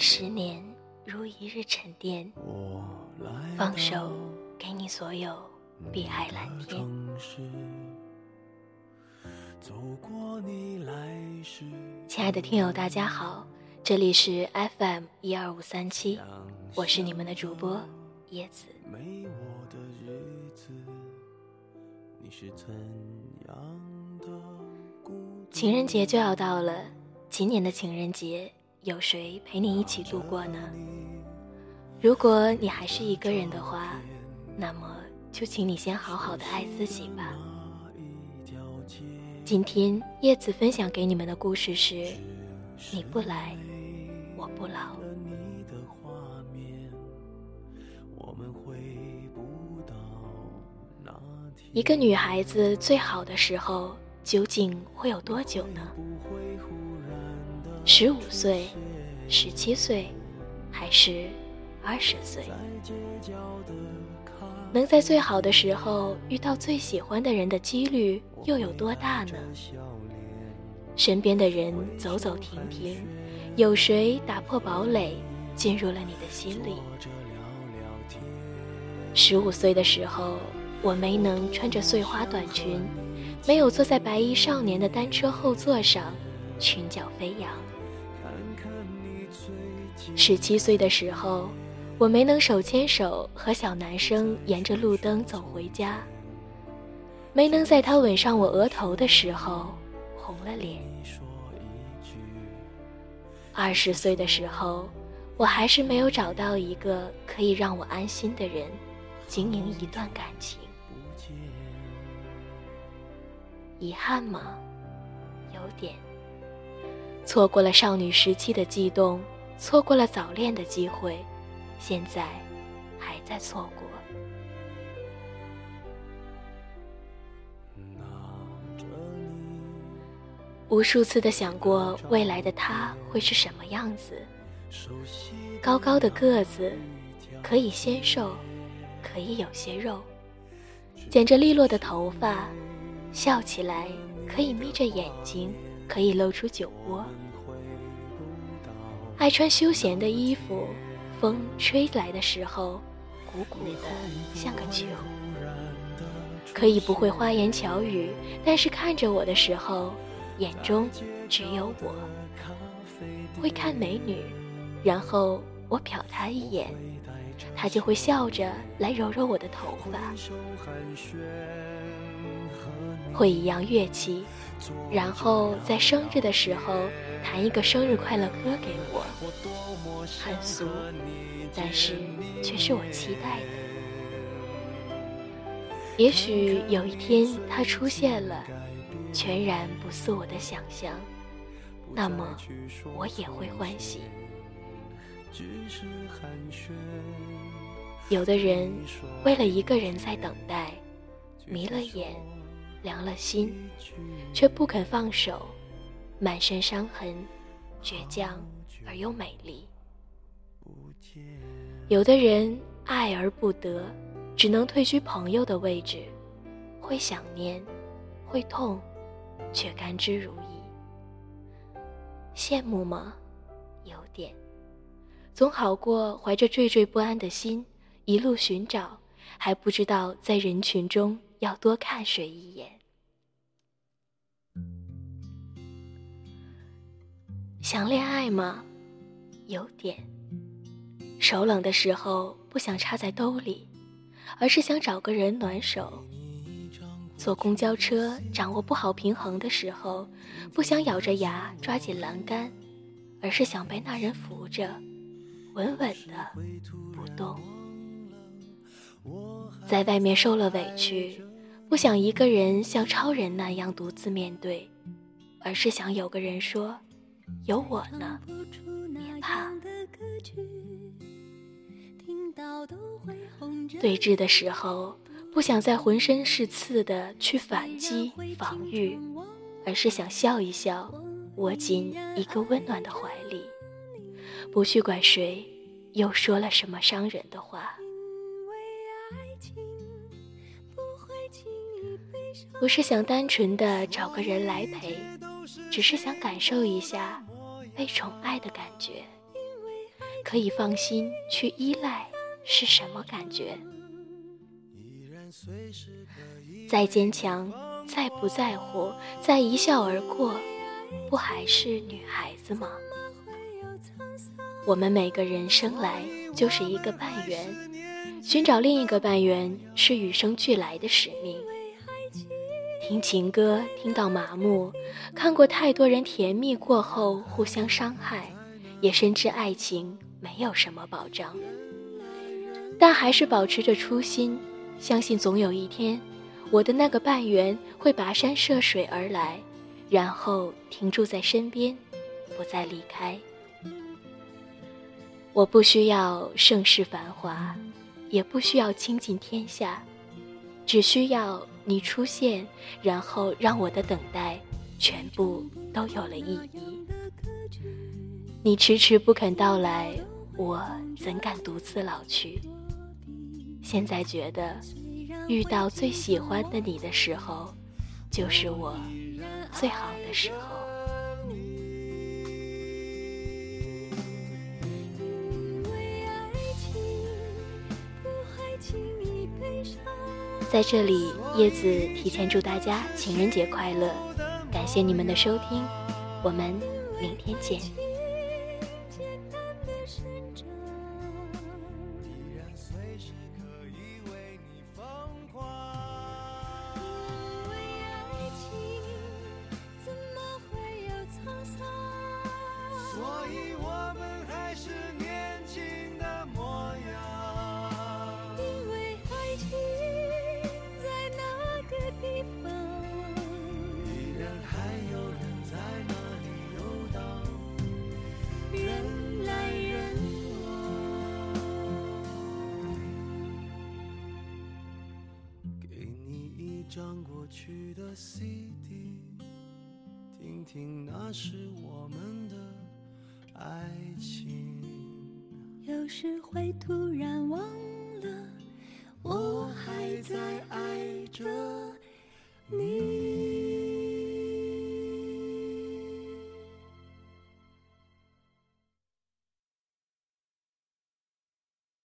十年如一日沉淀，放手给你所有碧海蓝天。亲爱的听友，大家好，这里是 FM 一二五三七，我是你们的主播叶子。没我的日子，你是怎样的情人节就要到了，今年的情人节有谁陪你一起度过呢？如果你还是一个人的话，那么就请你先好好的爱自己吧。今天叶子分享给你们的故事是：你不来，我不老。一个女孩子最好的时候究竟会有多久呢？十五岁、十七岁，还是二十岁？能在最好的时候遇到最喜欢的人的几率又有多大呢？身边的人走走停停，有谁打破堡垒进入了你的心里？十五岁的时候。我没能穿着碎花短裙，没有坐在白衣少年的单车后座上，裙角飞扬。十七岁的时候，我没能手牵手和小男生沿着路灯走回家，没能在他吻上我额头的时候红了脸。二十岁的时候，我还是没有找到一个可以让我安心的人，经营一段感情。遗憾吗？有点。错过了少女时期的悸动，错过了早恋的机会，现在还在错过。无数次的想过未来的他会是什么样子，高高的个子，可以纤瘦，可以有些肉，剪着利落的头发。笑起来可以眯着眼睛，可以露出酒窝。爱穿休闲的衣服，风吹来的时候，鼓鼓的像个球。可以不会花言巧语，但是看着我的时候，眼中只有我。会看美女，然后我瞟她一眼，她就会笑着来揉揉我的头发。会一样乐器，然后在生日的时候弹一个生日快乐歌给我，很俗，但是却是我期待的。也许有一天他出现了，全然不似我的想象，那么我也会欢喜。有的人为了一个人在等待，迷了眼。凉了心，却不肯放手，满身伤痕，倔强而又美丽。有的人爱而不得，只能退居朋友的位置，会想念，会痛，却甘之如饴。羡慕吗？有点，总好过怀着惴惴不安的心一路寻找，还不知道在人群中要多看谁一眼。想恋爱吗？有点。手冷的时候不想插在兜里，而是想找个人暖手。坐公交车掌握不好平衡的时候，不想咬着牙抓紧栏杆，而是想被那人扶着，稳稳的不动。在外面受了委屈，不想一个人像超人那样独自面对，而是想有个人说。有我呢，别怕。对峙的时候，不想再浑身是刺的去反击防御，而是想笑一笑，窝进一个温暖的怀里，不去管谁又说了什么伤人的话。不是想单纯的找个人来陪。只是想感受一下被宠爱的感觉，可以放心去依赖是什么感觉？再坚强，再不在乎，再一笑而过，不还是女孩子吗？我们每个人生来就是一个半圆，寻找另一个半圆是与生俱来的使命。听情歌听到麻木，看过太多人甜蜜过后互相伤害，也深知爱情没有什么保障，但还是保持着初心，相信总有一天，我的那个半圆会跋山涉水而来，然后停驻在身边，不再离开。我不需要盛世繁华，也不需要倾尽天下，只需要你出现，然后让我的等待全部都有了意义。你迟迟不肯到来，我怎敢独自老去？现在觉得，遇到最喜欢的你的时候，就是我最好的时候。在这里，叶子提前祝大家情人节快乐！感谢你们的收听，我们明天见。张过去的 CD，听听那时我们的爱情。有时会突然忘。